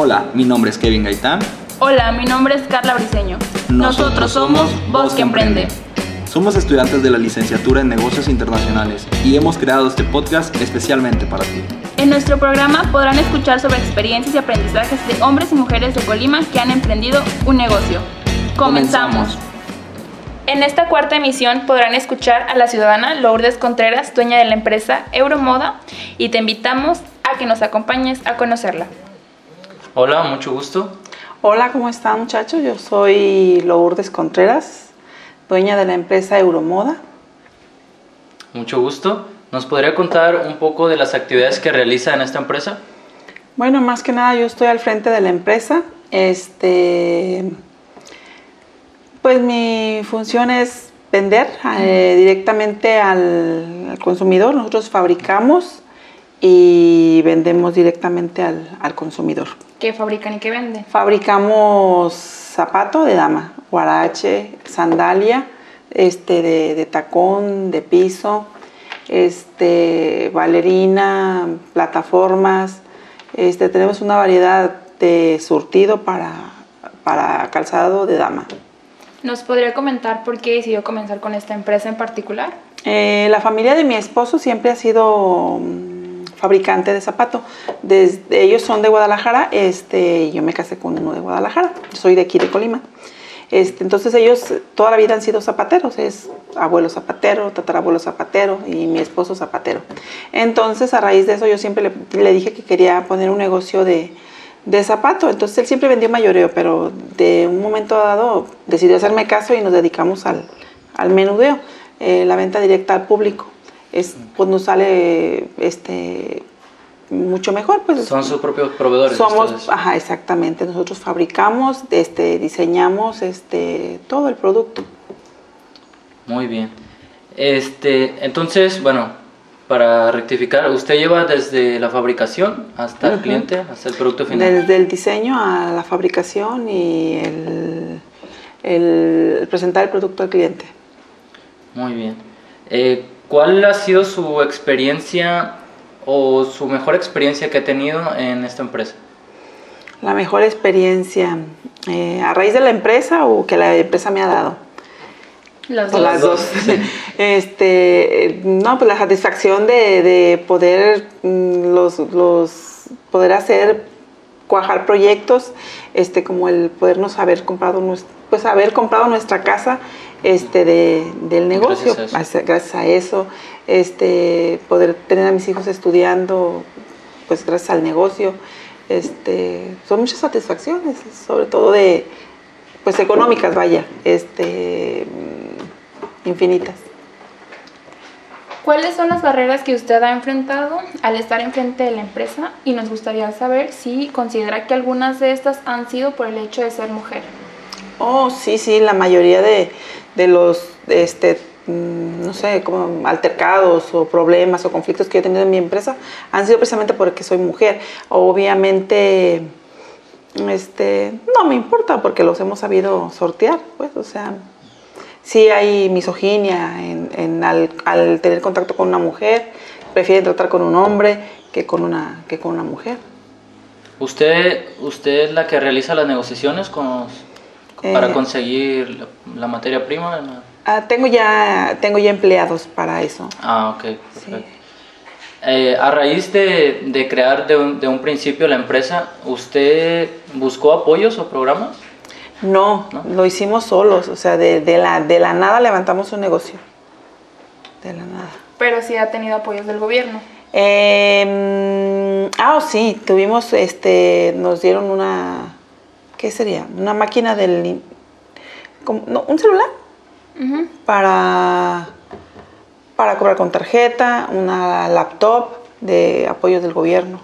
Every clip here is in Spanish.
Hola, mi nombre es Kevin Gaitán. Hola, mi nombre es Carla Briseño. Nosotros, somos Voz que Emprende. Somos estudiantes de la licenciatura en negocios internacionales y hemos creado este podcast especialmente para ti. En nuestro programa podrán escuchar sobre experiencias y aprendizajes de hombres y mujeres de Colima que han emprendido un negocio. Comenzamos. En esta cuarta emisión podrán escuchar a la ciudadana Lourdes Contreras, dueña de la empresa Euromoda, y te invitamos a que nos acompañes a conocerla. Hola, mucho gusto. Hola, ¿cómo están muchachos? Yo soy Lourdes Contreras, dueña de la empresa Euromoda. Mucho gusto. ¿Nos podría contar un poco de las actividades que realiza en esta empresa? Bueno, más que nada yo estoy al frente de la empresa. Este, pues mi función es vender eh, directamente al, al, consumidor. Nosotros fabricamos y vendemos directamente al, al, consumidor. ¿Qué fabrican y qué venden? Fabricamos zapato de dama, guarache, sandalia, este, de, de tacón, de piso, este, bailarina, plataformas. Este, tenemos una variedad de surtido para, para calzado de dama. ¿Nos podría comentar por qué decidió comenzar con esta empresa en particular? Eh, la familia de mi esposo siempre ha sido um, fabricante de zapato. Desde, ellos son de Guadalajara, este, yo me casé con uno de Guadalajara, soy de aquí de Colima. Este, entonces ellos toda la vida han sido zapateros, es abuelo zapatero, tatarabuelo zapatero y mi esposo zapatero. Entonces a raíz de eso yo siempre le, dije que quería poner un negocio de, de zapato. Entonces él siempre vendió mayoreo, pero de un momento dado decidió hacerme caso y nos dedicamos al, al menudeo, eh, la venta directa al público. Es, pues nos sale este, mucho mejor. Pues, Son sus propios proveedores. Somos, ustedes. ajá, exactamente. Nosotros fabricamos, este, diseñamos este, todo el producto. Muy bien. Este, entonces, bueno, para rectificar, usted lleva desde la fabricación hasta el uh -huh. cliente, hasta el producto final. Desde el diseño a la fabricación y el, el presentar el producto al cliente. Muy bien. Eh, ¿Cuál ha sido su experiencia o su mejor experiencia que ha tenido en esta empresa? La mejor experiencia, eh, ¿a raíz de la empresa o que la empresa me ha dado? Las dos. Las dos. este, no, pues la satisfacción de, de poder los, los, poder hacer cuajar proyectos, este, como el podernos haber comprado, pues haber comprado nuestra casa, este, de, del negocio, gracias a, eso. gracias a eso, este, poder tener a mis hijos estudiando, pues gracias al negocio, este, son muchas satisfacciones, sobre todo de, pues económicas, vaya, este, infinitas. ¿Cuáles son las barreras que usted ha enfrentado al estar enfrente de la empresa? Y nos gustaría saber si considera que algunas de estas han sido por el hecho de ser mujer. Oh, sí, sí, la mayoría de, de los, este, no sé, como altercados o problemas o conflictos que he tenido en mi empresa han sido precisamente porque soy mujer. Obviamente, este, no me importa porque los hemos sabido sortear, pues, o sea, sí hay misoginia en, en al, al, tener contacto con una mujer, prefieren tratar con un hombre que con una, que con una mujer. ¿Usted, ¿Usted es la que realiza las negociaciones con, para eh, conseguir la, la, materia prima? Ah, tengo, ya, tengo ya empleados para eso. Ah, ok, perfecto. Sí. Eh, a raíz de, de crear de un, de un principio la empresa, ¿usted buscó apoyos o programas? No, ¿No? lo hicimos solos, o sea, de, de, la, de la nada levantamos un negocio. De la nada. Pero sí ha tenido apoyos del gobierno. Eh, ah, oh, sí, tuvimos, este, nos dieron una, ¿qué sería? Una máquina del, como, no, un celular uh -huh. para, para cobrar con tarjeta, una laptop de apoyo del gobierno.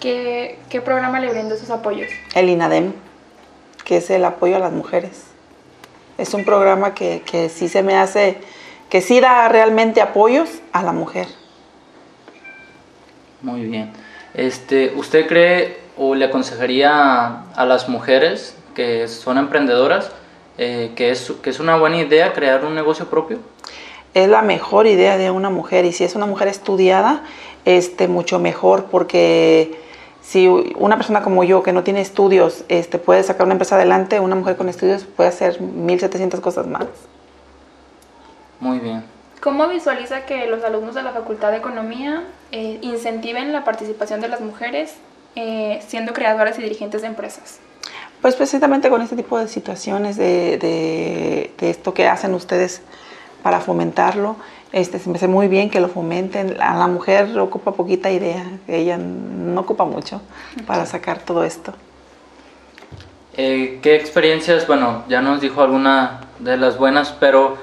¿Qué, qué programa le brindó esos apoyos? El INADEM que es el apoyo a las mujeres. Es un programa que, que sí se me hace, que sí da realmente apoyos a la mujer. Muy bien. Este, ¿Usted cree o le aconsejaría a las mujeres que son emprendedoras eh, que, es, que es una buena idea crear un negocio propio? Es la mejor idea de una mujer y si es una mujer estudiada, este, mucho mejor porque si una persona como yo que no tiene estudios este, puede sacar una empresa adelante, una mujer con estudios puede hacer 1700 cosas más. Muy bien. ¿Cómo visualiza que los alumnos de la Facultad de Economía eh, incentiven la participación de las mujeres eh, siendo creadoras y dirigentes de empresas? Pues precisamente con este tipo de situaciones, de, de, de esto que hacen ustedes para fomentarlo, este, se me hace muy bien que lo fomenten. A la mujer ocupa poquita idea, ella no ocupa mucho para sacar todo esto. Eh, ¿Qué experiencias, bueno, ya nos dijo alguna de las buenas, pero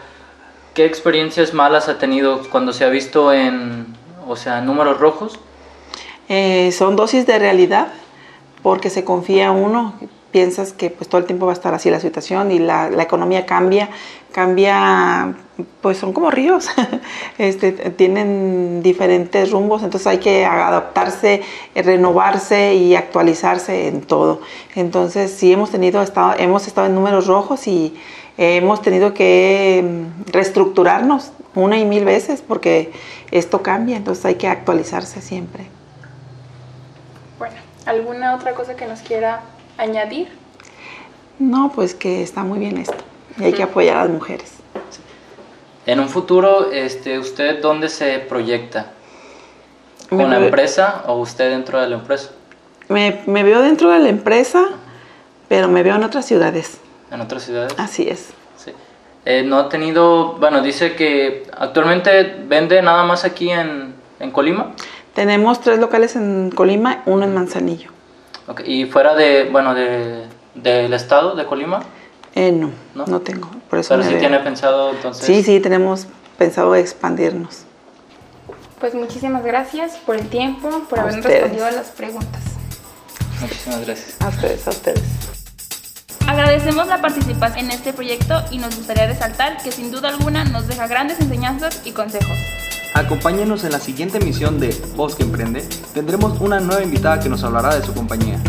qué experiencias malas ha tenido cuando se ha visto en, o sea, números rojos? Eh, son dosis de realidad, porque se confía uno, piensas que pues todo el tiempo va a estar así la situación y la, la economía cambia, cambia, pues son como ríos, este, tienen diferentes rumbos, entonces hay que adaptarse, renovarse y actualizarse en todo. Entonces sí hemos tenido, estado, hemos estado en números rojos y hemos tenido que mm, reestructurarnos una y mil veces porque esto cambia, entonces hay que actualizarse siempre. Bueno, ¿alguna otra cosa que nos quiera añadir? No, pues que está muy bien esto y hay que apoyar a las mujeres. En un futuro, este, ¿usted dónde se proyecta? ¿Con Me la veo- empresa o usted dentro de la empresa? Me, me veo dentro de la empresa, pero me veo en otras ciudades. ¿En otras ciudades? Así es. Sí. Eh, no ha tenido, bueno, dice que actualmente vende nada más aquí en, en Colima. Tenemos tres locales en Colima, uno en Manzanillo. Ok, Y fuera de, bueno, de, del estado de Colima. Eh, no, ¿No? no, tengo. Por eso Pero sí veo. tiene pensado entonces. Sí, sí, tenemos pensado expandirnos. Pues muchísimas gracias por el tiempo, por haber respondido a las preguntas. Muchísimas gracias. A ustedes, a ustedes. Agradecemos la participación en este proyecto y nos gustaría resaltar que sin duda alguna nos deja grandes enseñanzas y consejos. Acompáñenos en la siguiente emisión de Voz que Emprende. Tendremos una nueva invitada que nos hablará de su compañía.